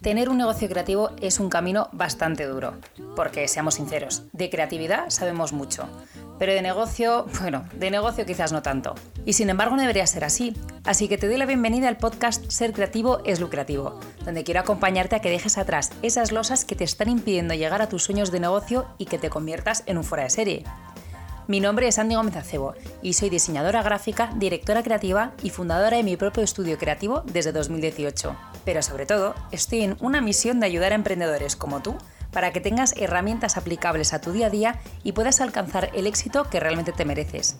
Tener un negocio creativo es un camino bastante duro, porque seamos sinceros, de creatividad sabemos mucho, pero de negocio, bueno, de negocio quizás no tanto. Y sin embargo no debería ser así, así que te doy la bienvenida al podcast Ser Creativo es Lucrativo, donde quiero acompañarte a que dejes atrás esas losas que te están impidiendo llegar a tus sueños de negocio y que te conviertas en un fuera de serie. Mi nombre es Andy Gómez Acebo y soy diseñadora gráfica, directora creativa y fundadora de mi propio estudio creativo desde 2018. Pero sobre todo, estoy en una misión de ayudar a emprendedores como tú para que tengas herramientas aplicables a tu día a día y puedas alcanzar el éxito que realmente te mereces.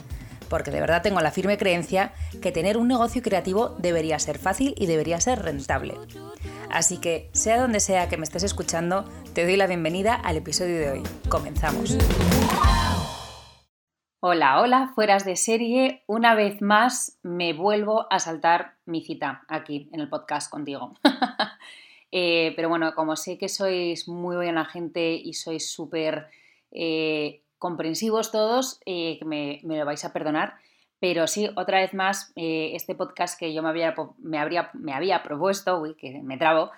Porque de verdad tengo la firme creencia que tener un negocio creativo debería ser fácil y debería ser rentable. Así que, sea donde sea que me estés escuchando, te doy la bienvenida al episodio de hoy. Comenzamos. Hola, hola, fueras de serie. Una vez más me vuelvo a saltar mi cita aquí en el podcast contigo. Eh, pero bueno, como sé que sois muy buena gente y sois súper eh, comprensivos todos, eh, me, me, lo vais a perdonar. Pero sí, otra vez más, este podcast que yo me había, me, me había propuesto, uy, que me trabo,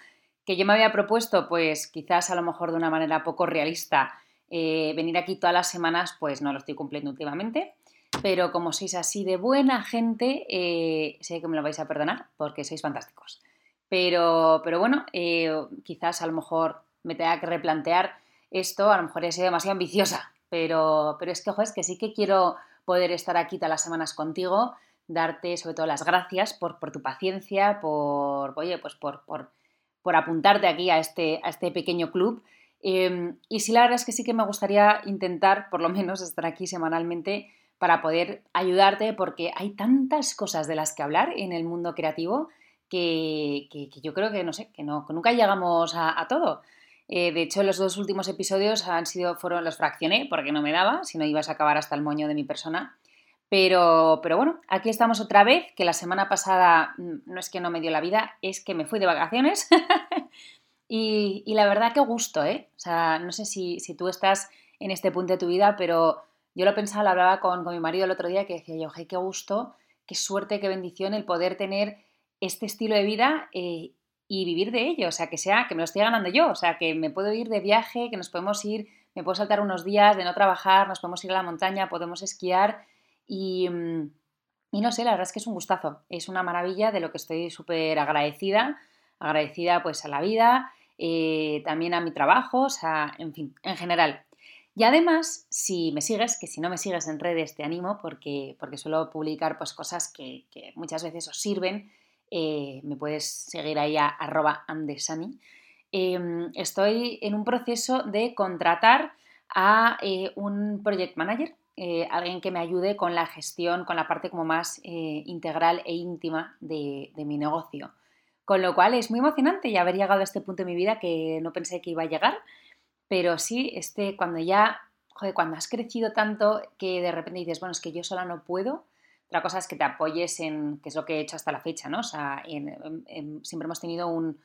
que yo me había propuesto, pues quizás a lo mejor de una manera poco realista, eh, venir aquí todas las semanas, pues no lo estoy cumpliendo últimamente. Pero como sois así de buena gente, eh, sé que me lo vais a perdonar porque sois fantásticos. Pero, pero bueno, eh, quizás a lo mejor me tenga que replantear esto, a lo mejor he sido demasiado ambiciosa, pero, pero es que, ojo, es que sí que quiero poder estar aquí todas las semanas contigo, darte sobre todo las gracias por, por tu paciencia, por, oye, pues por, por, por apuntarte aquí a este, a este pequeño club Em, y sí, la verdad es que sí que me gustaría intentar, por lo menos, estar aquí semanalmente para poder ayudarte, porque hay tantas cosas de las que hablar en el mundo creativo que, yo creo que, no sé, que, no, nunca llegamos a, todo. Eh, de hecho, los dos últimos episodios han sido, fueron, los fraccioné porque no me daba, si no ibas a acabar hasta el moño de mi persona. Pero, pero bueno, aquí estamos otra vez, que la semana pasada mm, no es que no me dio la vida, es que me fui de vacaciones. Y, la verdad que gusto, ¿eh? O sea, no sé si, tú estás en este punto de tu vida, pero yo lo pensaba, lo hablaba con, mi marido el otro día, que decía yo, qué gusto, qué suerte, qué bendición el poder tener este estilo de vida eh, y vivir de ello, o sea, que sea, que me lo estoy ganando yo, o sea, que me puedo ir de viaje, que nos podemos ir, me puedo saltar unos días de no trabajar, nos podemos ir a la montaña, podemos esquiar y, mm, y no sé, la verdad es que es un gustazo, es una maravilla de lo que estoy súper agradecida, agradecida pues a la vida eh, también a mi trabajo, o sea, en fin, en general. Y además, si me sigues, que si no me sigues en redes te animo porque, porque suelo publicar pues, cosas que, muchas veces os sirven, eh, me puedes seguir ahí a arroba andesani. Em, estoy en un proceso de contratar a eh, un project manager, alguien que me ayude con la gestión, con la parte como más integral e íntima de mi negocio. Con lo cual es muy emocionante ya haber llegado a este punto de mi vida que no pensé que iba a llegar, pero sí, este, cuando ya, joder, cuando has crecido tanto que de repente dices, bueno, es que yo sola no puedo, otra cosa es que te apoyes en, que es lo que he hecho hasta la fecha, ¿no? O sea, siempre hemos tenido un,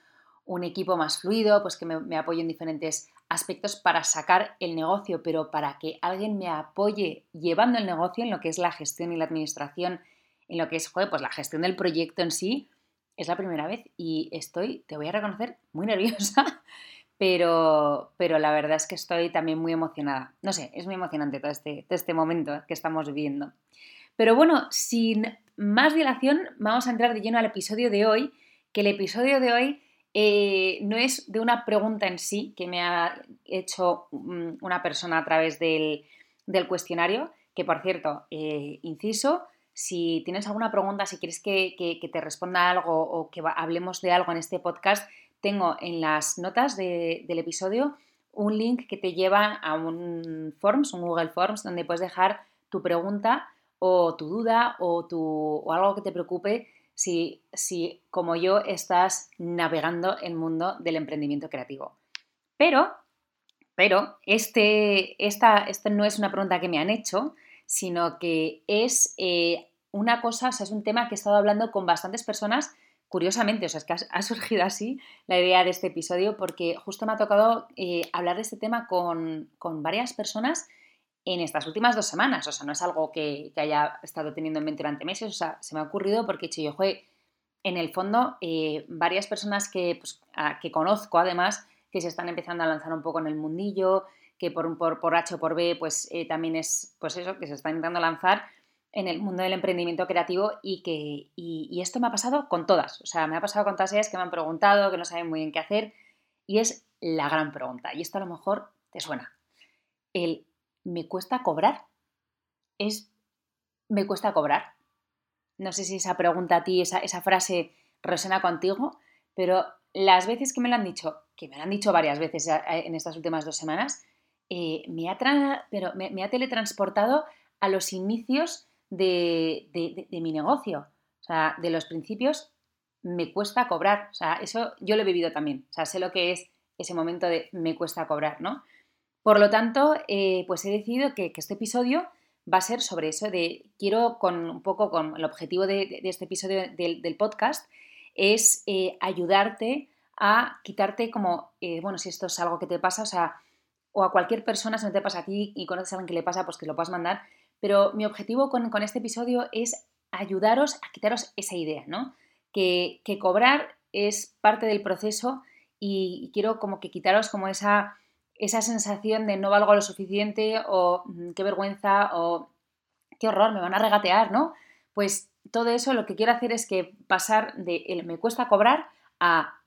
equipo más fluido, pues que me, me apoyo en diferentes aspectos para sacar el negocio, pero para que alguien me apoye llevando el negocio en lo que es la gestión y la administración, en lo que es, joder, pues la gestión del proyecto en sí, es la primera vez y estoy, te voy a reconocer, muy nerviosa, pero, pero la verdad es que estoy también muy emocionada. No sé, es muy emocionante todo este, este momento que estamos viviendo. Pero bueno, sin más dilación, vamos a entrar de lleno al episodio de hoy, que el episodio de hoy eh, no es de una pregunta en sí que me ha hecho mm, una persona a través del, cuestionario, que por cierto, eh, inciso, si tienes alguna pregunta, si quieres que, te responda algo o que hablemos de algo en este podcast, tengo en las notas del episodio un link que te lleva a un Forms, un Google Forms, donde puedes dejar tu pregunta o tu duda o, tu, o algo que te preocupe si, si, como yo, estás navegando el mundo del emprendimiento creativo. Pero, pero, este, esta, esta no es una pregunta que me han hecho, sino que es eh, una cosa, o sea, es un tema que he estado hablando con bastantes personas, curiosamente, o sea, es que ha, surgido así la idea de este episodio, porque justo me ha tocado eh, hablar de este tema con, varias personas en estas últimas dos semanas, o sea, no es algo que, haya estado teniendo en mente durante meses, o sea, se me ha ocurrido porque he dicho yo, en el fondo, eh, varias personas que, pues, que conozco además, que se están empezando a lanzar un poco en el mundillo, que por, por, por H o por B, pues eh, también es pues eso, que se están intentando lanzar en el mundo del emprendimiento creativo y que y, esto me ha pasado con todas. O sea, me ha pasado con todas ellas que me han preguntado, que no saben muy bien qué hacer. Y es la gran pregunta. Y esto a lo mejor te suena. El ¿me cuesta cobrar? Es ¿me cuesta cobrar? No sé si esa pregunta a ti, esa, esa frase resuena contigo, pero las veces que me lo han dicho, que me lo han dicho varias veces en estas últimas dos semanas, eh, me, ha pero me, ha teletransportado a los inicios de, mi negocio. O sea, de los principios me cuesta cobrar. O sea, eso yo lo he vivido también. O sea, sé lo que es ese momento de me cuesta cobrar, ¿no? Por lo tanto, eh, pues he decidido que, este episodio va a ser sobre eso de, quiero con un poco con el objetivo de, este episodio del, podcast, es eh, ayudarte a quitarte como, bueno, si esto es algo que te pasa, o sea, o a cualquier persona, si no te pasa a ti y conoces a alguien que le pasa, pues que lo puedas mandar. Pero mi objetivo con, este episodio es ayudaros a quitaros esa idea, ¿no? Que, cobrar es parte del proceso y, quiero como que quitaros como esa, esa sensación de no valgo lo suficiente o mm, qué vergüenza o qué horror, me van a regatear, ¿no? Pues todo eso lo que quiero hacer es que pasar de el me cuesta cobrar a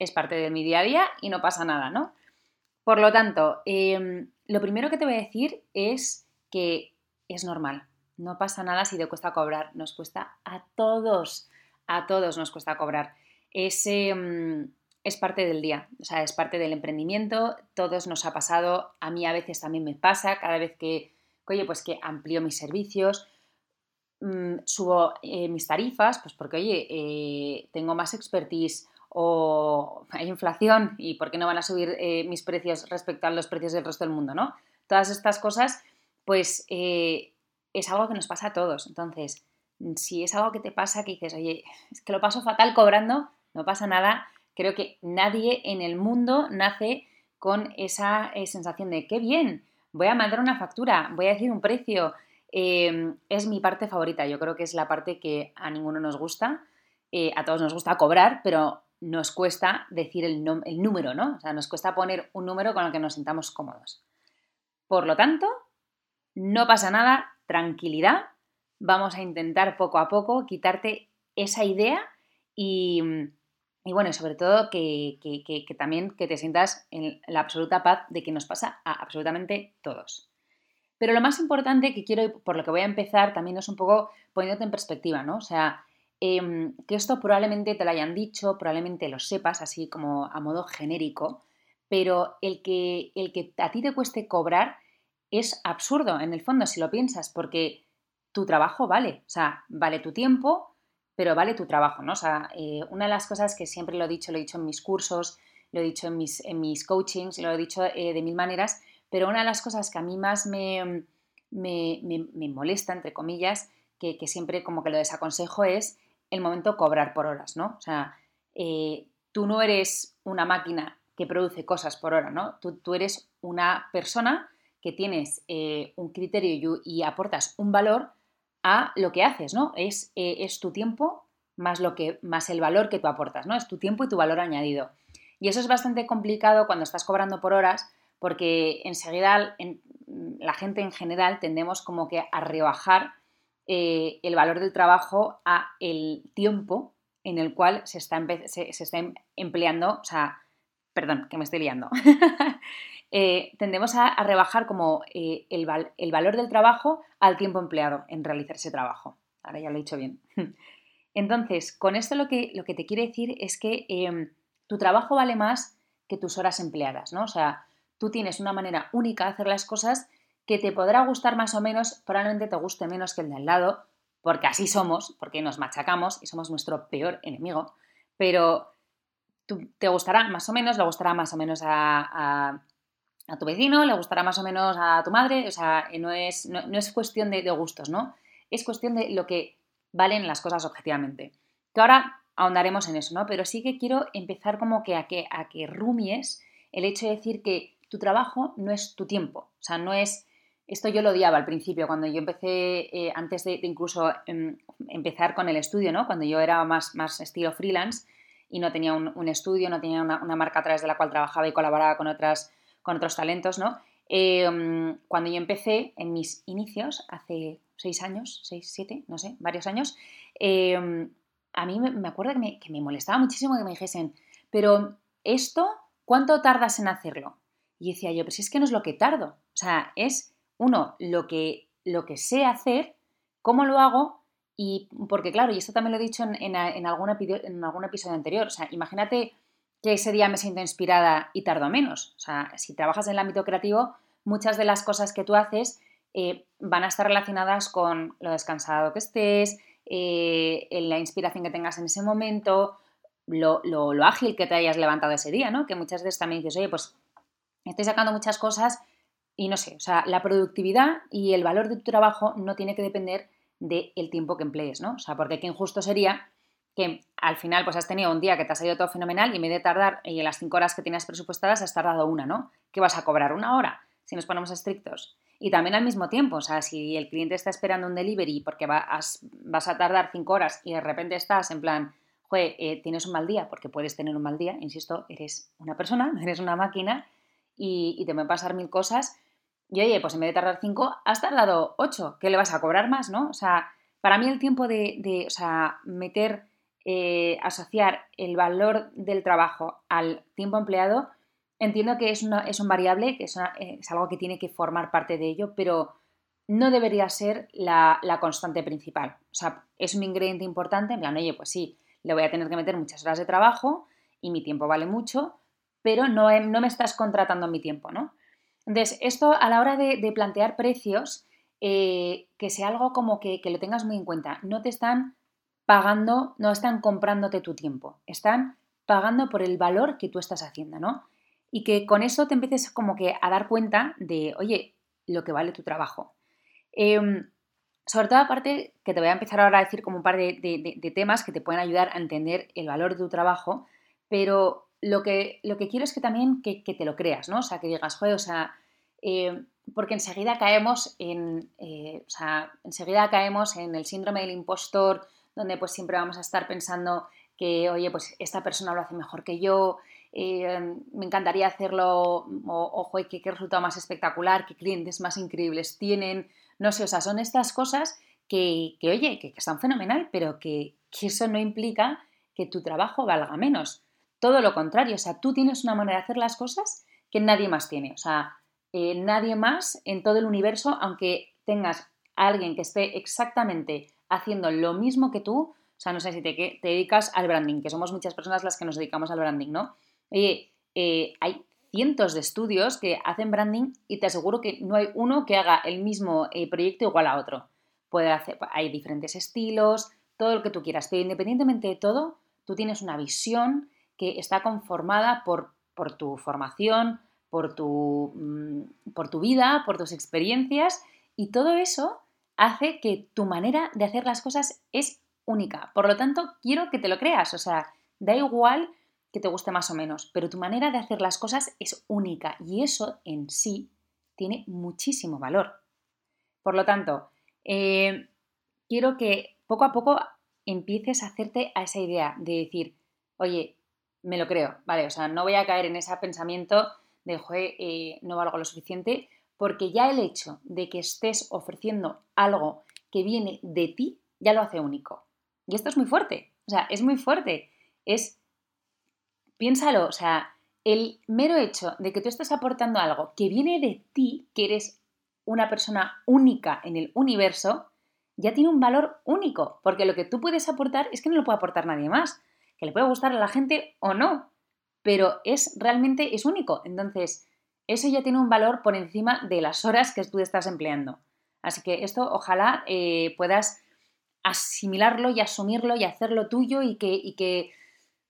es parte de mi día a día y no pasa nada, ¿no? Por lo tanto, em, lo primero que te voy a decir es que es normal. No pasa nada si te cuesta cobrar. Nos cuesta a todos, a todos nos cuesta cobrar. Es, em, es parte del día, o sea, es parte del emprendimiento. Todos nos ha pasado. A mí a veces también me pasa. Cada vez que, oye, pues que amplío mis servicios, mm, subo eh, mis tarifas, pues porque, oye, eh, tengo más expertise o hay inflación y por qué no van a subir eh, mis precios respecto a los precios del resto del mundo, ¿no? Todas estas cosas, pues eh, es algo que nos pasa a todos. Entonces, si es algo que te pasa, que dices, oye, es que lo paso fatal cobrando, no pasa nada. Creo que nadie en el mundo nace con esa eh, sensación de qué bien, voy a mandar una factura, voy a decir un precio. es mi parte favorita. Yo creo que es la parte que a ninguno nos gusta. a todos nos gusta cobrar, pero nos cuesta decir el, el, número, ¿no? O sea, nos cuesta poner un número con el que nos sintamos cómodos. Por lo tanto, no pasa nada, tranquilidad, vamos a intentar poco a poco quitarte esa idea y, y bueno, sobre todo que, que, también que te sientas en la absoluta paz de que nos pasa a absolutamente todos. Pero lo más importante que quiero, por lo que voy a empezar, también es un poco poniéndote en perspectiva, ¿no? O sea, Em, que esto probablemente te lo hayan dicho, probablemente lo sepas así como a modo genérico, pero el que, el que a ti te cueste cobrar es absurdo en el fondo si lo piensas, porque tu trabajo vale, o sea, vale tu tiempo, pero vale tu trabajo, ¿no? O sea, eh, una de las cosas que siempre lo he dicho, lo he dicho en mis cursos, lo he dicho en mis, en mis coachings, lo he dicho eh, de mil maneras, pero una de las cosas que a mí más me, me, me, molesta, entre comillas, que, que, siempre como que lo desaconsejo es el momento cobrar por horas, ¿no? O sea, eh, tú no eres una máquina que produce cosas por hora, ¿no? Tú, eres una persona que tienes eh, un criterio y, aportas un valor a lo que haces, ¿no? Es, eh, es, tu tiempo más, lo que, más el valor que tú aportas, ¿no? Es tu tiempo y tu valor añadido. Y eso es bastante complicado cuando estás cobrando por horas porque enseguida la gente en general tendemos como que a rebajar eh, el valor del trabajo a el tiempo en el cual se está, se, está em, empleando, o sea, perdón, que me estoy liando. Eh, tendemos a, rebajar como eh, el, valor del trabajo al tiempo empleado en realizar ese trabajo. Ahora ya lo he dicho bien. Entonces, con esto lo que, lo que te quiere decir es que em, tu trabajo vale más que tus horas empleadas, ¿no? O sea, tú tienes una manera única de hacer las cosas que te podrá gustar más o menos, probablemente te guste menos que el de al lado, porque así somos, porque nos machacamos y somos nuestro peor enemigo, pero te gustará más o menos, le gustará más o menos a, tu vecino, le gustará más o menos a tu madre, o sea, no es, no, es cuestión de, gustos, ¿no? Es cuestión de lo que valen las cosas objetivamente. Que ahora ahondaremos en eso, ¿no? Pero sí que quiero empezar como que a que, a que rumies el hecho de decir que tu trabajo no es tu tiempo, o sea, no es esto yo lo odiaba al principio, cuando yo empecé, eh, antes de, incluso em, empezar con el estudio, ¿no? Cuando yo era más, más estilo freelance y no tenía un, estudio, no tenía una, marca a través de la cual trabajaba y colaboraba con, otras, con otros talentos, ¿no? Em, cuando yo empecé en mis inicios, hace seis años, seis, siete, no sé, varios años, em, a mí me, acuerdo que me, que me molestaba muchísimo que me dijesen, pero esto, ¿cuánto tardas en hacerlo? Y decía yo, pues es que no es lo que tardo. O sea, es, uno, lo que, lo que sé hacer, cómo lo hago y porque claro, y esto también lo he dicho en, en, algún, en algún episodio anterior, o sea, imagínate que ese día me siento inspirada y tardo menos. O sea, si trabajas en el ámbito creativo, muchas de las cosas que tú haces eh, van a estar relacionadas con lo descansado que estés, eh, la inspiración que tengas en ese momento, lo, lo, ágil que te hayas levantado ese día, ¿no? Que muchas veces también dices, oye, pues estoy sacando muchas cosas y no sé, o sea, la productividad y el valor de tu trabajo no tiene que depender del tiempo que emplees, ¿no? O sea, porque qué injusto sería que al final pues has tenido un día que te ha salido todo fenomenal y en vez de tardar y en las cinco horas que tienes presupuestadas has tardado una, ¿no? ¿Qué vas a cobrar? ¿Una hora? Si nos ponemos estrictos. Y también al mismo tiempo, o sea, si el cliente está esperando un delivery porque vas, vas a tardar cinco horas y de repente estás en plan, joder, eh, tienes un mal día, porque puedes tener un mal día, insisto, eres una persona, no eres una máquina y, y te pueden pasar mil cosas. Y oye, pues en vez de tardar cinco, has tardado ocho, ¿qué le vas a cobrar más, no? O sea, para mí el tiempo de, de o sea, meter, eh, asociar el valor del trabajo al tiempo empleado, entiendo que es, una, es un variable, que es, es, algo que tiene que formar parte de ello, pero no debería ser la, la constante principal. O sea, es un ingrediente importante, en plan, oye, pues sí, le voy a tener que meter muchas horas de trabajo y mi tiempo vale mucho, pero no, no me estás contratando mi tiempo, ¿no? Entonces, esto a la hora de, plantear precios, eh, que sea algo como que, lo tengas muy en cuenta. No te están pagando, no están comprándote tu tiempo, están pagando por el valor que tú estás haciendo, ¿no? Y que con eso te empieces como que a dar cuenta de, oye, lo que vale tu trabajo. Em, sobre todo, aparte, que te voy a empezar ahora a decir como un par de, temas que te pueden ayudar a entender el valor de tu trabajo, pero lo que, lo que quiero es que también que, te lo creas, ¿no? O sea, que digas, joder, o sea, eh, porque enseguida caemos en, eh, o sea, enseguida caemos en el síndrome del impostor, donde pues siempre vamos a estar pensando que, oye, pues esta persona lo hace mejor que yo, eh, me encantaría hacerlo, o, ojo, qué, qué resultado más espectacular, qué clientes más increíbles tienen, no sé, o sea, son estas cosas que, oye, que, están fenomenal, pero que, eso no implica que tu trabajo valga menos. Todo lo contrario, o sea, tú tienes una manera de hacer las cosas que nadie más tiene. O sea, eh, nadie más en todo el universo, aunque tengas a alguien que esté exactamente haciendo lo mismo que tú, o sea, no sé si te, te dedicas al branding, que somos muchas personas las que nos dedicamos al branding, ¿no? Oye, eh, hay cientos de estudios que hacen branding y te aseguro que no hay uno que haga el mismo eh, proyecto igual a otro. Puede hacer, hay diferentes estilos, todo lo que tú quieras, pero independientemente de todo, tú tienes una visión que está conformada por, por tu formación, por tu, mm, por tu vida, por tus experiencias y todo eso hace que tu manera de hacer las cosas es única. Por lo tanto, quiero que te lo creas, o sea, da igual que te guste más o menos, pero tu manera de hacer las cosas es única y eso en sí tiene muchísimo valor. Por lo tanto, eh, quiero que poco a poco empieces a hacerte a esa idea de decir, oye, me lo creo, ¿vale? O sea, no voy a caer en ese pensamiento de, joder, eh, no valgo lo suficiente, porque ya el hecho de que estés ofreciendo algo que viene de ti, ya lo hace único. Y esto es muy fuerte, o sea, es muy fuerte. Es, piénsalo, o sea, el mero hecho de que tú estás aportando algo que viene de ti, que eres una persona única en el universo, ya tiene un valor único, porque lo que tú puedes aportar es que no lo puede aportar nadie más que le puede gustar a la gente o no, pero es realmente es único. Entonces, eso ya tiene un valor por encima de las horas que tú estás empleando. Así que esto ojalá eh, puedas asimilarlo y asumirlo y hacerlo tuyo y que, y que,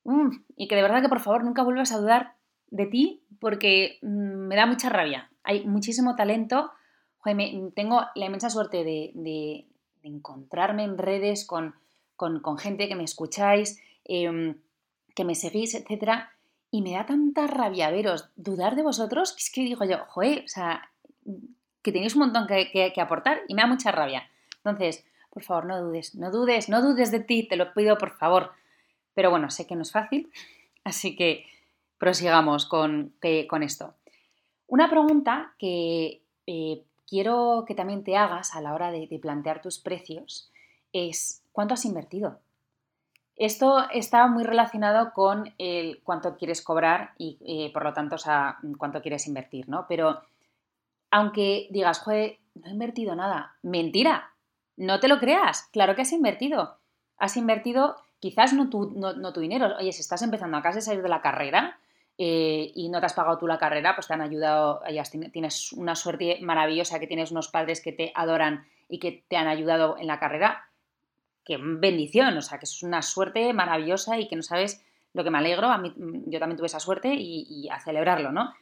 mm, y que de verdad que por favor nunca vuelvas a dudar de ti porque mm, me da mucha rabia. Hay muchísimo talento. tengo la inmensa suerte de, encontrarme en redes con, con, gente que me escucháis, Em, que me seguís, etcétera, y me da tanta rabia veros dudar de vosotros, que es que digo yo, joder, o sea, que tenéis un montón que, aportar y me da mucha rabia. Entonces, por favor, no dudes, no dudes, no dudes de ti, te lo pido por favor. Pero bueno, sé que no es fácil, así que prosigamos con, con esto. Una pregunta que eh, quiero que también te hagas a la hora de, plantear tus precios es ¿cuánto has invertido? Esto está muy relacionado con el cuánto quieres cobrar y eh, por lo tanto o sea, cuánto quieres invertir, ¿no? Pero aunque digas, joder, no he invertido nada, mentira, no te lo creas, claro que has invertido. Has invertido quizás no tu, dinero, oye, si estás empezando, acabas de salir de la carrera, eh, y no te has pagado tú la carrera, pues te han ayudado, tienes una suerte maravillosa que tienes unos padres que te adoran y que te han ayudado en la carrera, qué bendición, o sea, que es una suerte maravillosa y que no sabes lo que me alegro, a mí, yo también tuve esa suerte y, y a celebrarlo, ¿no?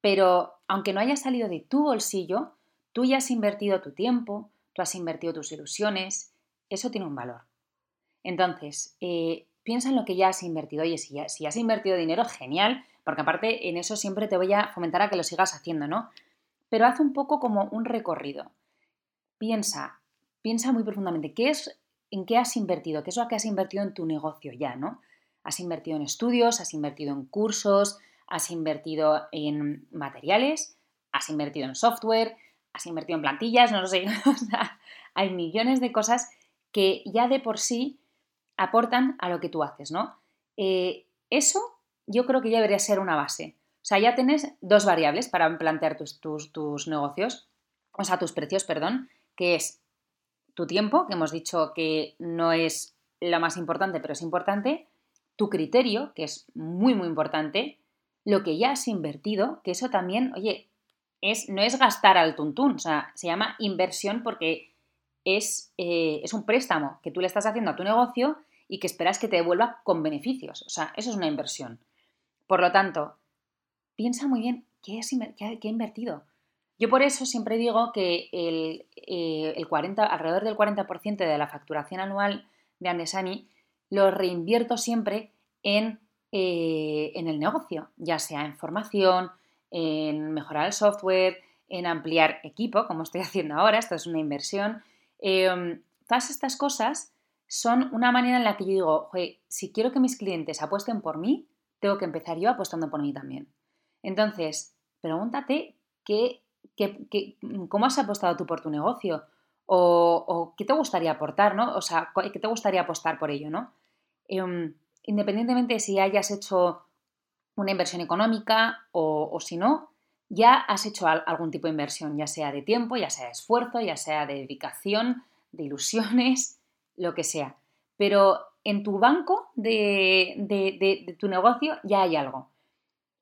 Pero aunque no haya salido de tu bolsillo, tú ya has invertido tu tiempo, tú has invertido tus ilusiones, eso tiene un valor. Entonces, eh, piensa en lo que ya has invertido. Oye, si, ya, si has invertido dinero, genial, porque aparte en eso siempre te voy a fomentar a que lo sigas haciendo, ¿no? Pero haz un poco como un recorrido. Piensa, piensa muy profundamente, ¿qué es, en qué has invertido? ¿Qué es lo que has invertido en tu negocio ya, ¿no? Has invertido en estudios, has invertido en cursos, has invertido en materiales, has invertido en software, has invertido en plantillas, no lo sé. hay millones de cosas que ya de por sí aportan a lo que tú haces, ¿no? Eh, eso yo creo que ya debería ser una base. O sea, ya tienes dos variables para plantear tus, tus, negocios, o sea, tus precios, perdón, que es tu tiempo, que hemos dicho que no es lo más importante, pero es importante, tu criterio, que es muy, muy importante, lo que ya has invertido, que eso también, oye, es, no es gastar al tuntún, o sea, se llama inversión porque es, eh, es un préstamo que tú le estás haciendo a tu negocio y que esperas que te devuelva con beneficios. O sea, eso es una inversión. Por lo tanto, piensa muy bien qué, es, qué, invertido. Yo por eso siempre digo que el, eh, el 40, alrededor del 40% de la facturación anual de Andesani lo reinvierto siempre en, eh, en el negocio, ya sea en formación, en mejorar el software, en ampliar equipo, como estoy haciendo ahora, esto es una inversión. Em, todas estas cosas son una manera en la que yo digo, si quiero que mis clientes apuesten por mí, tengo que empezar yo apostando por mí también. Entonces, pregúntate qué, cómo has apostado tú por tu negocio o, qué te gustaría aportar, ¿no? O sea, qué te gustaría apostar por ello, ¿no? Em, independientemente de si hayas hecho una inversión económica o, si no, ya has hecho algún tipo de inversión, ya sea de tiempo, ya sea de esfuerzo, ya sea de dedicación, de ilusiones, lo que sea. Pero en tu banco de, tu negocio ya hay algo.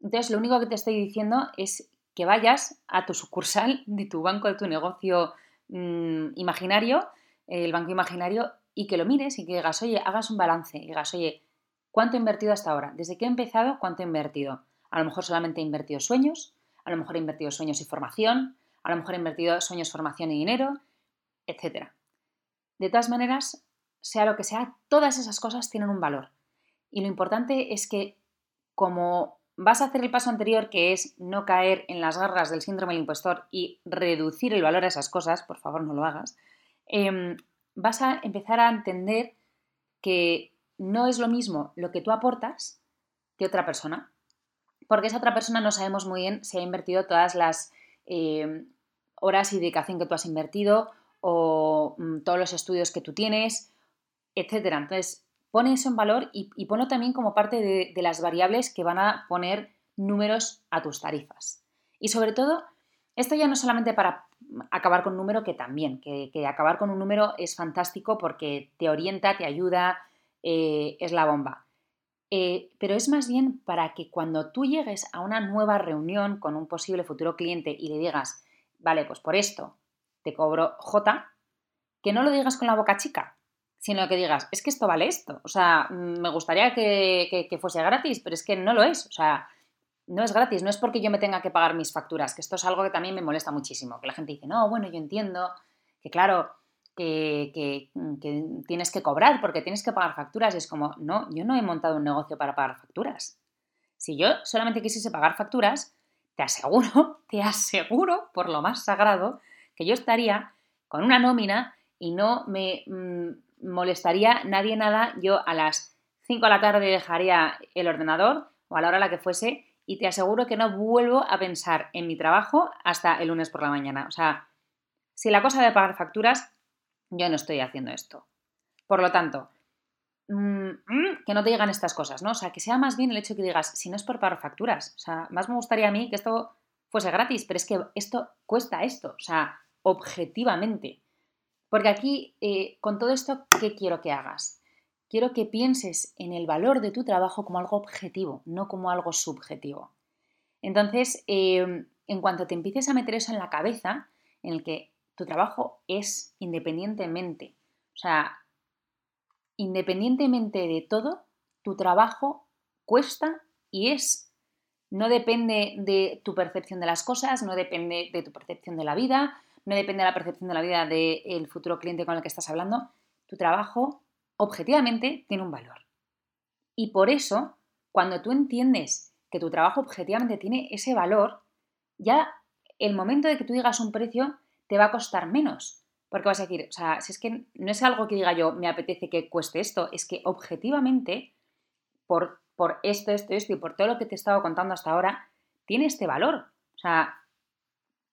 Entonces, lo único que te estoy diciendo es que vayas a tu sucursal de tu banco de tu negocio mm, imaginario, el banco imaginario, y que lo mires y que digas, oye, hagas un balance, y digas, oye, ¿cuánto he invertido hasta ahora? Desde que he empezado, ¿cuánto he invertido? A lo mejor solamente he invertido sueños, a lo mejor he invertido sueños y formación, a lo mejor he invertido sueños, formación y dinero, etc. De todas maneras, sea lo que sea, todas esas cosas tienen un valor. Y lo importante es que como vas a hacer el paso anterior, que es no caer en las garras del síndrome del impostor y reducir el valor a esas cosas, por favor no lo hagas, em, vas a empezar a entender que no es lo mismo lo que tú aportas que otra persona. Porque esa otra persona no sabemos muy bien si ha invertido todas las em, horas y dedicación que tú has invertido o mm, todos los estudios que tú tienes etcétera. Entonces, pone eso en valor y, ponlo también como parte de, las variables que van a poner números a tus tarifas. Y sobre todo, esto ya no solamente para acabar con un número, que también, que, acabar con un número es fantástico porque te orienta, te ayuda, eh, es la bomba. Eh, pero es más bien para que cuando tú llegues a una nueva reunión con un posible futuro cliente y le digas, vale, pues por esto te cobro J, que no lo digas con la boca chica, sino que digas, es que esto vale esto. O sea, me gustaría que, fuese gratis, pero es que no lo es. O sea, no es gratis, no es porque yo me tenga que pagar mis facturas, que esto es algo que también me molesta muchísimo, que la gente dice, no, bueno, yo entiendo que claro, que, tienes que cobrar porque tienes que pagar facturas. Y es como, no, yo no he montado un negocio para pagar facturas. Si yo solamente quisiese pagar facturas, te aseguro, te aseguro, por lo más sagrado, que yo estaría con una nómina y no me mm, molestaría nadie nada. Yo a las 5 de la tarde dejaría el ordenador o a la hora a la que fuese y te aseguro que no vuelvo a pensar en mi trabajo hasta el lunes por la mañana. O sea, si la cosa de pagar facturas, yo no estoy haciendo esto. Por lo tanto, mm, mm, que no te digan estas cosas, ¿no? O sea, que sea más bien el hecho que digas, si no es por pagar facturas, o sea, más me gustaría a mí que esto fuese gratis, pero es que esto cuesta esto, o sea, objetivamente. Porque aquí, eh, con todo esto, ¿qué quiero que hagas? quiero que pienses en el valor de tu trabajo como algo objetivo, no como algo subjetivo. Entonces, em, en cuanto te empieces a meter eso en la cabeza, en el que tu trabajo es independientemente, o sea, independientemente de todo, tu trabajo cuesta y es. No depende de tu percepción de las cosas, no depende de tu percepción de la vida, no depende de la percepción de la vida del futuro cliente con el que estás hablando. Tu trabajo objetivamente tiene un valor. Y por eso, cuando tú entiendes que tu trabajo objetivamente tiene ese valor, ya el momento de que tú digas un precio te va a costar menos. Porque vas a decir, o sea, si es que no es algo que diga yo, me apetece que cueste esto, es que objetivamente, por, por esto, esto, esto y por todo lo que te he estado contando hasta ahora, tiene este valor. O sea,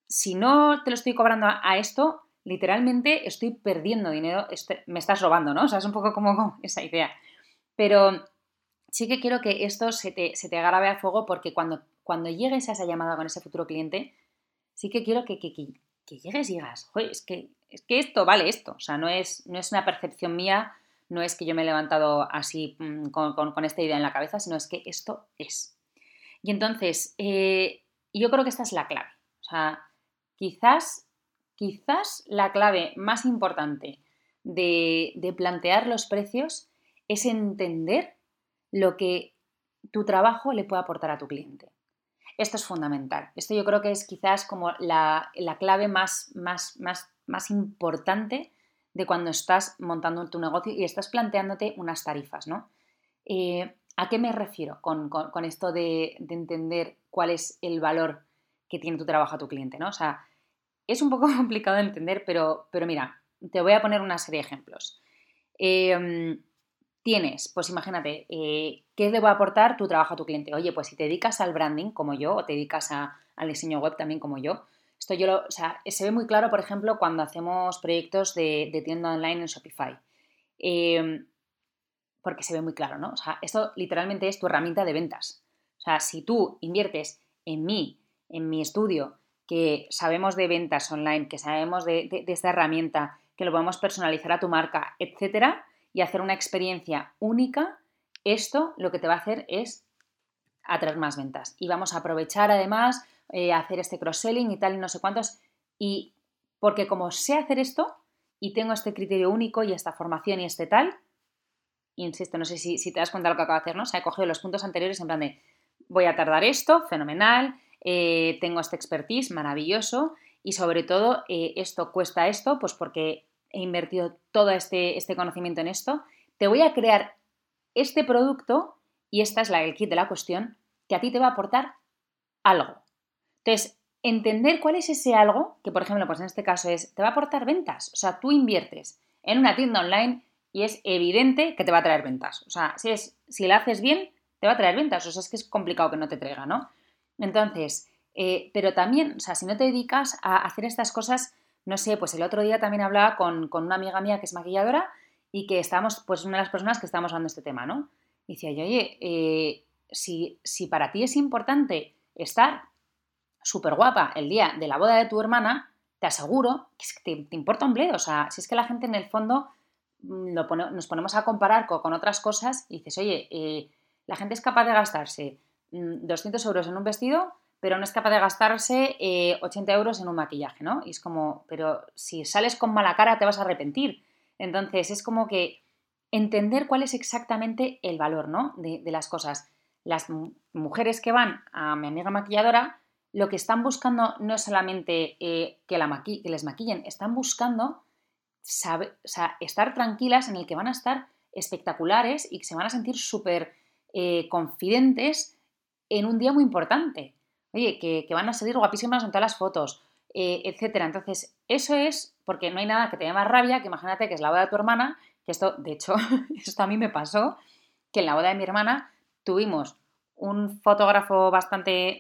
si no te lo estoy cobrando a esto, literalmente estoy perdiendo dinero, este, me estás robando, ¿no? O sea, es un poco como esa idea. Pero sí que quiero que esto se te, se te grabe a fuego porque cuando, cuando llegues a esa llamada con ese futuro cliente, sí que quiero que, que, que, llegues y digas, es que, es que esto vale esto. O sea, no es, no es una percepción mía, no es que yo me he levantado así mm, con, esta idea en la cabeza, sino es que esto es. Y entonces, eh, yo creo que esta es la clave. O sea, quizás Quizás la clave más importante de, plantear los precios es entender lo que tu trabajo le puede aportar a tu cliente. Esto es fundamental. Esto yo creo que es quizás como la, clave más, más, más, más, importante de cuando estás montando tu negocio y estás planteándote unas tarifas, ¿no? Eh, ¿A qué me refiero con, esto de, de, entender cuál es el valor que tiene tu trabajo a tu cliente, ¿no? O sea, es un poco complicado de entender, pero, pero mira, te voy a poner una serie de ejemplos. Em, tienes, pues imagínate, eh, ¿qué le va a aportar tu trabajo a tu cliente? Oye, pues si te dedicas al branding como yo, o te dedicas al diseño web también como yo, esto yo lo, o sea, se ve muy claro, por ejemplo, cuando hacemos proyectos de, tienda online en Shopify. Em, porque se ve muy claro, ¿no? O sea, esto literalmente es tu herramienta de ventas. O sea, si tú inviertes en mí, en mi estudio, que sabemos de ventas online, que sabemos de, esta herramienta, que lo podemos personalizar a tu marca, etcétera, y hacer una experiencia única, esto lo que te va a hacer es atraer más ventas. Y vamos a aprovechar además eh, hacer este cross-selling y tal y no sé cuántos. Y porque como sé hacer esto y tengo este criterio único y esta formación y este tal, insisto, no sé si, te das cuenta de lo que acabo de hacer, ¿no? O sea, he cogido los puntos anteriores en plan de voy a tardar esto, fenomenal, eh, tengo este expertise maravilloso y sobre todo eh, esto cuesta esto, pues porque he invertido todo este, este, conocimiento en esto, te voy a crear este producto y esta es la, el kit de la cuestión que a ti te va a aportar algo. Entonces, entender cuál es ese algo, que por ejemplo, pues en este caso es, te va a aportar ventas. O sea, tú inviertes en una tienda online y es evidente que te va a traer ventas. O sea, si, es, si la haces bien, te va a traer ventas. O sea, es que es complicado que no te traiga, ¿no? Entonces, eh, pero también, o sea, si no te dedicas a hacer estas cosas, no sé, pues el otro día también hablaba con, una amiga mía que es maquilladora y que estábamos, pues una de las personas que estábamos hablando de este tema, ¿no? Y decía yo, oye, eh, si, si para ti es importante estar súper guapa el día de la boda de tu hermana, te aseguro que te, importa un bledo. O sea, si es que la gente en el fondo mm, nos ponemos a comparar con, otras cosas y dices, oye, eh, la gente es capaz de gastarse 200 mm, euros en un vestido, pero no es capaz de gastarse 80 eh, euros en un maquillaje, ¿no? Y es como, pero si sales con mala cara te vas a arrepentir. Entonces es como que entender cuál es exactamente el valor, ¿no? De, las cosas. Las mujeres que van a mi amiga maquilladora, lo que están buscando no es solamente eh, que, la que les maquillen, están buscando estar tranquilas en el que van a estar espectaculares y que se van a sentir súper eh, confidentes en un día muy importante. oye, que, van a salir guapísimas en todas las fotos, eh, etcétera. Entonces, eso es porque no hay nada que te dé más rabia que imagínate que es la boda de tu hermana, que esto, de hecho, esto a mí me pasó, que en la boda de mi hermana tuvimos un fotógrafo bastante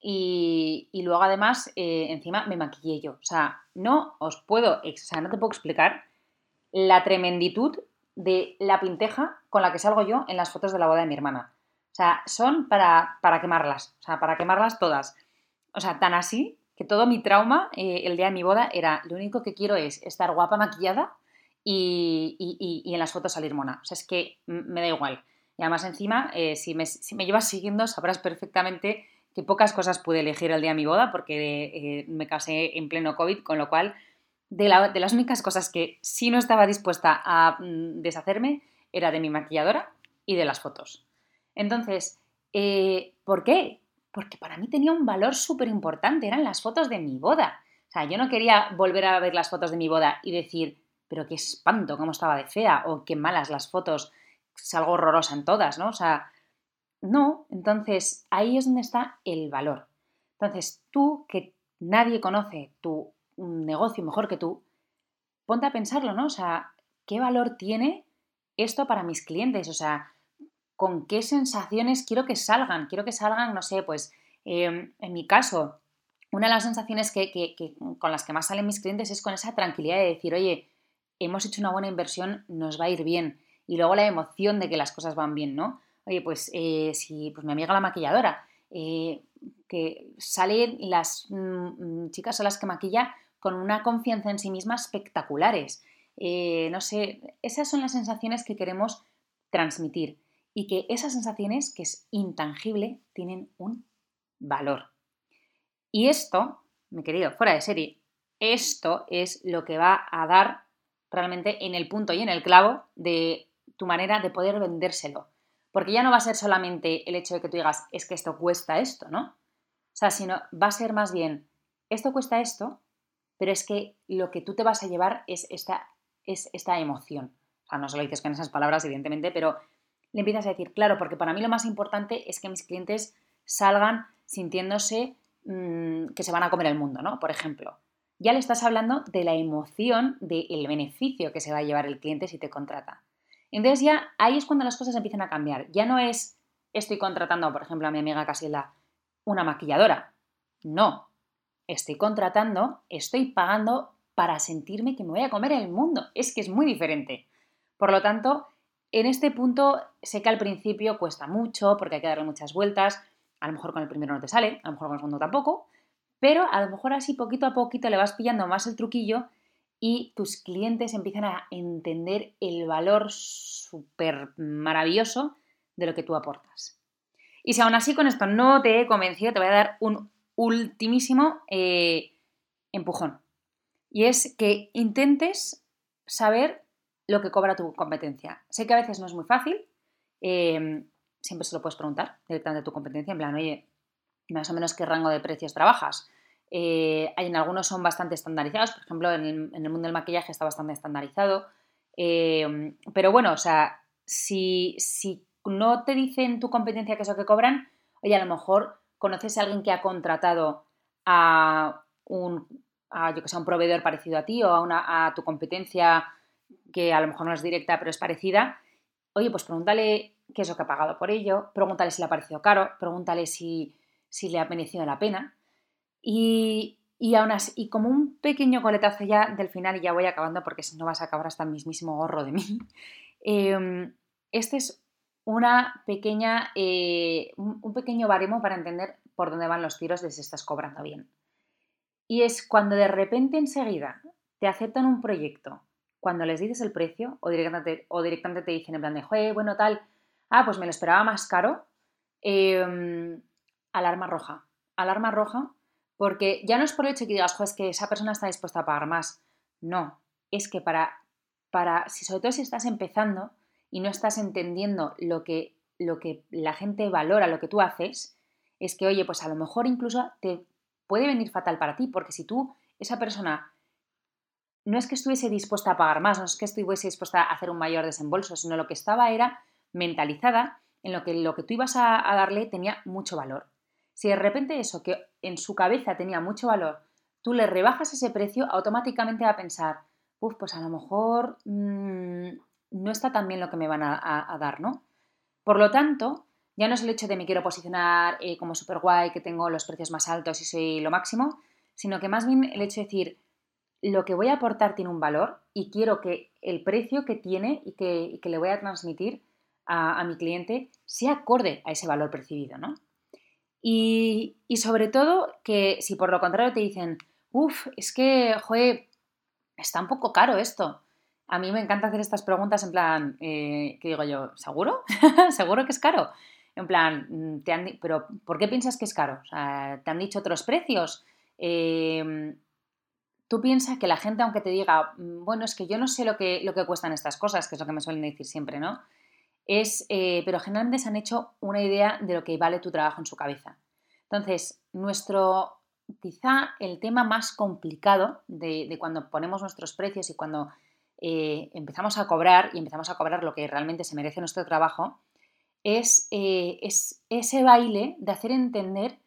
y, luego además eh, encima me maquillé yo. O sea, no os puedo, o sea, no te puedo explicar la tremenditud de la pinteja con la que salgo yo en las fotos de la boda de mi hermana. O sea, son para, para quemarlas, o sea, para quemarlas todas. O sea, tan así que todo mi trauma eh, el día de mi boda era, lo único que quiero es estar guapa maquillada y, en las fotos salir mona. O sea, es que me da igual. Y además encima, eh, si, me, llevas siguiendo, sabrás perfectamente que pocas cosas pude elegir el día de mi boda porque eh, me casé en pleno COVID, con lo cual de, las únicas cosas que sí no estaba dispuesta a mm, deshacerme era de mi maquilladora y de las fotos. Entonces, eh, ¿por qué? Porque para mí tenía un valor súper importante, eran las fotos de mi boda. O sea, yo no quería volver a ver las fotos de mi boda y decir, pero qué espanto, cómo estaba de fea, o qué malas las fotos, salgo horrorosa en todas, ¿no? O sea, no, entonces ahí es donde está el valor. Entonces, tú que nadie conoce tu negocio mejor que tú, ponte a pensarlo, ¿no? O sea, ¿qué valor tiene esto para mis clientes? O sea, ¿con qué sensaciones quiero que salgan? Quiero que salgan, no sé, pues em, en mi caso, una de las sensaciones que, con las que más salen mis clientes es con esa tranquilidad de decir, oye, hemos hecho una buena inversión, nos va a ir bien. Y luego la emoción de que las cosas van bien, ¿no? Oye, pues eh, si pues mi amiga la maquilladora, eh, que salen las mm, chicas a las que maquilla con una confianza en sí misma espectaculares. Eh, no sé, esas son las sensaciones que queremos transmitir y que esas sensaciones, que es intangible, tienen un valor. Y esto, mi querido, fuera de serie, esto es lo que va a dar realmente en el punto y en el clavo de tu manera de poder vendérselo. Porque ya no va a ser solamente el hecho de que tú digas, es que esto cuesta esto, ¿no? O sea, sino va a ser más bien, esto cuesta esto, pero es que lo que tú te vas a llevar es esta, es esta emoción. O sea, no se lo dices con esas palabras, evidentemente, pero le empiezas a decir, claro, porque para mí lo más importante es que mis clientes salgan sintiéndose mm, que se van a comer el mundo, ¿no? Por ejemplo, ya le estás hablando de la emoción, del beneficio que se va a llevar el cliente si te contrata. Entonces ya ahí es cuando las cosas empiezan a cambiar. Ya no es estoy contratando, por ejemplo, a mi amiga Casila, una maquilladora. No, estoy contratando, estoy pagando para sentirme que me voy a comer el mundo. Es que es muy diferente. Por lo tanto, en este punto sé que al principio cuesta mucho porque hay que darle muchas vueltas. A lo mejor con el primero no te sale, a lo mejor con el segundo tampoco, pero a lo mejor así poquito a poquito le vas pillando más el truquillo y tus clientes empiezan a entender el valor súper maravilloso de lo que tú aportas. Y si aún así con esto no te he convencido, te voy a dar un ultimísimo eh, empujón. Y es que intentes saber lo que cobra tu competencia. Sé que a veces no es muy fácil, em, siempre se lo puedes preguntar directamente a tu competencia, en plan, oye, más o menos qué rango de precios trabajas. Eh, en algunos son bastante estandarizados, por ejemplo, en el, mundo del maquillaje está bastante estandarizado. Em, pero bueno, o sea, si, si no te dicen tu competencia qué es lo que cobran, oye, a lo mejor conoces a alguien que ha contratado a un, yo que sé, un proveedor parecido a ti o a, una, a tu competencia que a lo mejor no es directa pero es parecida, oye, pues pregúntale qué es lo que ha pagado por ello, pregúntale si le ha parecido caro, pregúntale si, si le ha merecido la pena. Y, y aún así, y como un pequeño coletazo ya del final, y ya voy acabando porque si no vas a acabar hasta el mismísimo gorro de mí, em, este es una pequeña, eh, un pequeño baremo para entender por dónde van los tiros de si estás cobrando bien. Y es cuando de repente enseguida te aceptan un proyecto, cuando les dices el precio o directamente, o directamente te dicen en plan de, bueno, tal, ah, pues me lo esperaba más caro, em, alarma roja. Alarma roja porque ya no es por el hecho que digas, es que esa persona está dispuesta a pagar más. No, es que para, para, si sobre todo si estás empezando, y no estás entendiendo lo que, lo que la gente valora, lo que tú haces, es que, oye, pues a lo mejor incluso te puede venir fatal para ti, porque si tú, esa persona, no es que estuviese dispuesta a pagar más, no es que estuviese dispuesta a hacer un mayor desembolso, sino lo que estaba era mentalizada en lo que lo que tú ibas a, darle tenía mucho valor. Si de repente eso que en su cabeza tenía mucho valor, tú le rebajas ese precio, automáticamente va a pensar, uff, pues a lo mejor mm, no está tan bien lo que me van a, dar, ¿no? Por lo tanto, ya no es el hecho de me quiero posicionar eh, como súper guay, que tengo los precios más altos y soy lo máximo, sino que más bien el hecho de decir, lo que voy a aportar tiene un valor y quiero que el precio que tiene y que, le voy a transmitir a, mi cliente sea acorde a ese valor percibido, ¿no? Y, sobre todo que si por lo contrario te dicen, uff, es que, joder, está un poco caro esto. A mí me encanta hacer estas preguntas en plan, eh, ¿qué digo yo? ¿Seguro? ¿Seguro que es caro? En plan, mm, te han, pero ¿por qué piensas que es caro? O sea, ¿Te han dicho otros precios? Eh, tú piensas que la gente, aunque te diga, mm, bueno, es que yo no sé lo que, lo que cuestan estas cosas, que es lo que me suelen decir siempre, ¿no? Es, eh, pero generalmente se han hecho una idea de lo que vale tu trabajo en su cabeza. Entonces, nuestro, quizá el tema más complicado de, cuando ponemos nuestros precios y cuando eh, empezamos a cobrar y empezamos a cobrar lo que realmente se merece nuestro trabajo, es, eh, es ese baile de hacer entender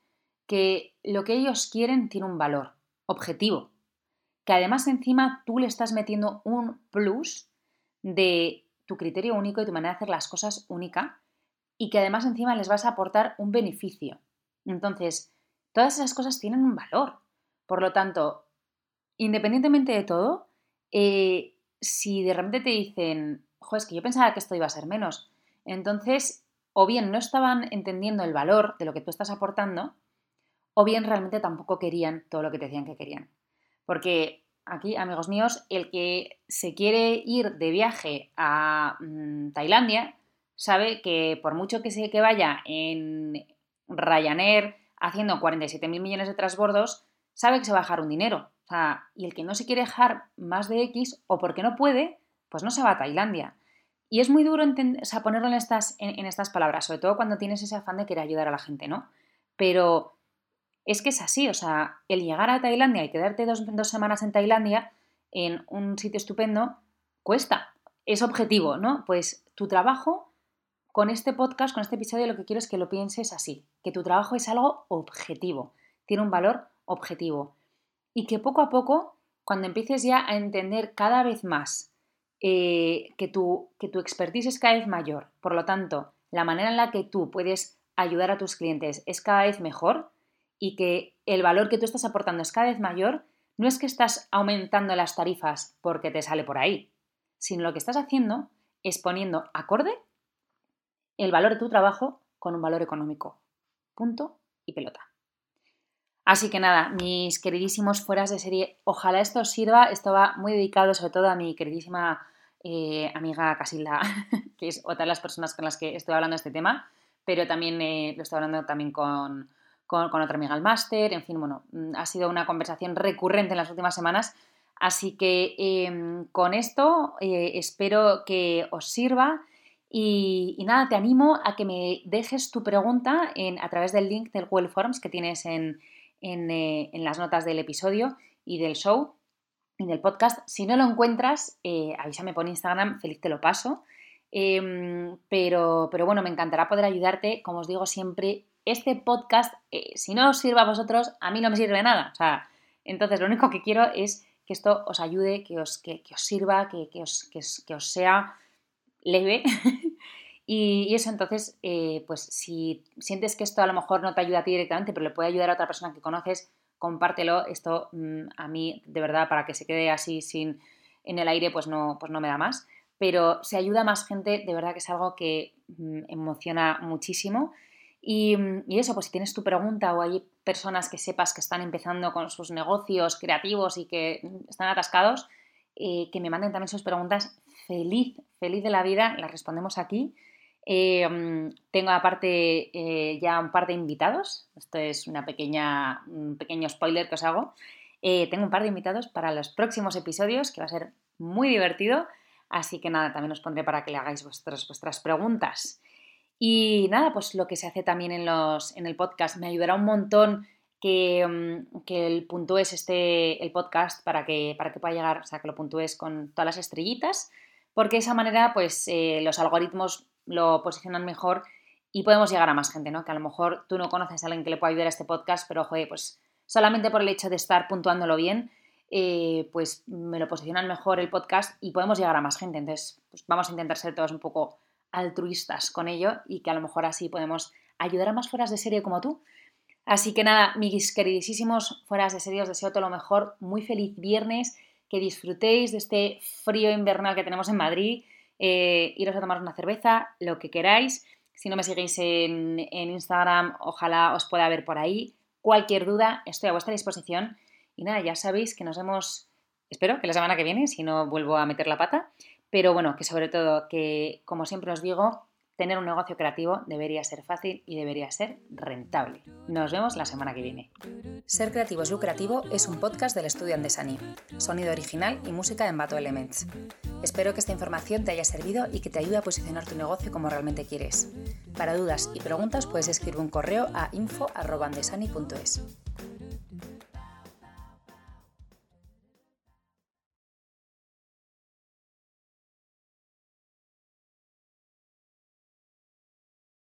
que lo que ellos quieren tiene un valor objetivo, que además encima tú le estás metiendo un plus de tu criterio único y tu manera de hacer las cosas única y que además encima les vas a aportar un beneficio. Entonces, todas esas cosas tienen un valor. Por lo tanto, independientemente de todo, eh, si de repente te dicen, joder, es que yo pensaba que esto iba a ser menos, entonces, o bien no estaban entendiendo el valor de lo que tú estás aportando, o bien realmente tampoco querían todo lo que te decían que querían. Porque aquí, amigos míos, el que se quiere ir de viaje a mm, Tailandia sabe que por mucho que, se, que vaya en Ryanair haciendo 47.000 millones de transbordos, sabe que se va a dejar un dinero. y el que no se quiere dejar más de X o porque no puede, pues no se va a Tailandia. Y es muy duro ponerlo en estas, en estas palabras, sobre todo cuando tienes ese afán de querer ayudar a la gente, ¿no? Pero es que es así, o sea, el llegar a Tailandia y quedarte dos, semanas en Tailandia, en un sitio estupendo, cuesta, es objetivo, ¿no? Pues tu trabajo con este podcast, con este episodio, lo que quiero es que lo pienses así, que tu trabajo es algo objetivo, tiene un valor objetivo. Y que poco a poco, cuando empieces ya a entender cada vez más eh, que, tu, que tu expertise es cada vez mayor, por lo tanto, la manera en la que tú puedes ayudar a tus clientes es cada vez mejor, y que el valor que tú estás aportando es cada vez mayor, no es que estás aumentando las tarifas porque te sale por ahí, sino lo que estás haciendo es poniendo acorde el valor de tu trabajo con un valor económico. Punto y pelota. Así que nada, mis queridísimos fueras de serie, ojalá esto os sirva. Esto va muy dedicado sobre todo a mi queridísima eh, amiga Casilda, que es otra de las personas con las que estoy hablando de este tema, pero también eh, lo estoy hablando también con, con, otra amiga al máster, en fin, bueno, mm, ha sido una conversación recurrente en las últimas semanas, así que em, con esto eh, espero que os sirva y, nada, te animo a que me dejes tu pregunta en, a través del link del Google Forms que tienes en, eh, las notas del episodio y del show y del podcast. Si no lo encuentras, eh, avísame por Instagram, feliz te lo paso. Em, pero, pero bueno, me encantará poder ayudarte, como os digo siempre, este podcast, eh, si no os sirve a vosotros, a mí no me sirve nada. O sea, entonces lo único que quiero es que esto os ayude, que os, que, os sirva, que, os, que, os, sea leve. y, eso, entonces, eh, pues si sientes que esto a lo mejor no te ayuda a ti directamente, pero le puede ayudar a otra persona que conoces, compártelo. Esto mm, a mí, de verdad, para que se quede así sin en el aire, pues no, pues no me da más. Pero si ayuda a más gente, de verdad que es algo que mm, emociona muchísimo. Mm, y, eso, pues si tienes tu pregunta o hay personas que sepas que están empezando con sus negocios creativos y que mm, están atascados, eh, que me manden también sus preguntas. Feliz, feliz de la vida, las respondemos aquí. Eh, mm, tengo aparte eh, ya un par de invitados. Esto es una pequeña, un pequeño spoiler que os hago. tengo un par de invitados para los próximos episodios, que va a ser muy divertido. Así que nada, también os pondré para que le hagáis vuestras, vuestras preguntas. Y nada, pues lo que se hace también en, los, en el podcast. Me ayudará un montón que, mm, que el puntúes este, el podcast para que, para que pueda llegar, o sea, que lo puntúes con todas las estrellitas, porque de esa manera, pues eh, los algoritmos lo posicionan mejor y podemos llegar a más gente, ¿no? Que a lo mejor tú no conoces a alguien que le pueda ayudar a este podcast, pero, joder, pues solamente por el hecho de estar puntuándolo bien, eh, pues me lo posicionan mejor el podcast y podemos llegar a más gente. Entonces, pues vamos a intentar ser todos un poco altruistas con ello y que a lo mejor así podemos ayudar a más fueras de serie como tú. Así que nada, mis queridísimos fueras de serie, os deseo todo lo mejor. Muy feliz viernes, que disfrutéis de este frío invernal que tenemos en Madrid. Eh, iros a tomar una cerveza, lo que queráis. Si no me seguís en, en Instagram, ojalá os pueda ver por ahí. Cualquier duda, estoy a vuestra disposición. Y nada, ya sabéis que nos vemos, espero que la semana que viene, si no vuelvo a meter la pata. Pero bueno, que sobre todo, que como siempre os digo, tener un negocio creativo debería ser fácil y debería ser rentable. Nos vemos la semana que viene. Ser Creativo es Lucrativo es un podcast del estudio Andesani. Sonido original y música de Embato Elements. Espero que esta información te haya servido y que te ayude a posicionar tu negocio como realmente quieres. Para dudas y preguntas puedes escribir un correo a info.andesani.es.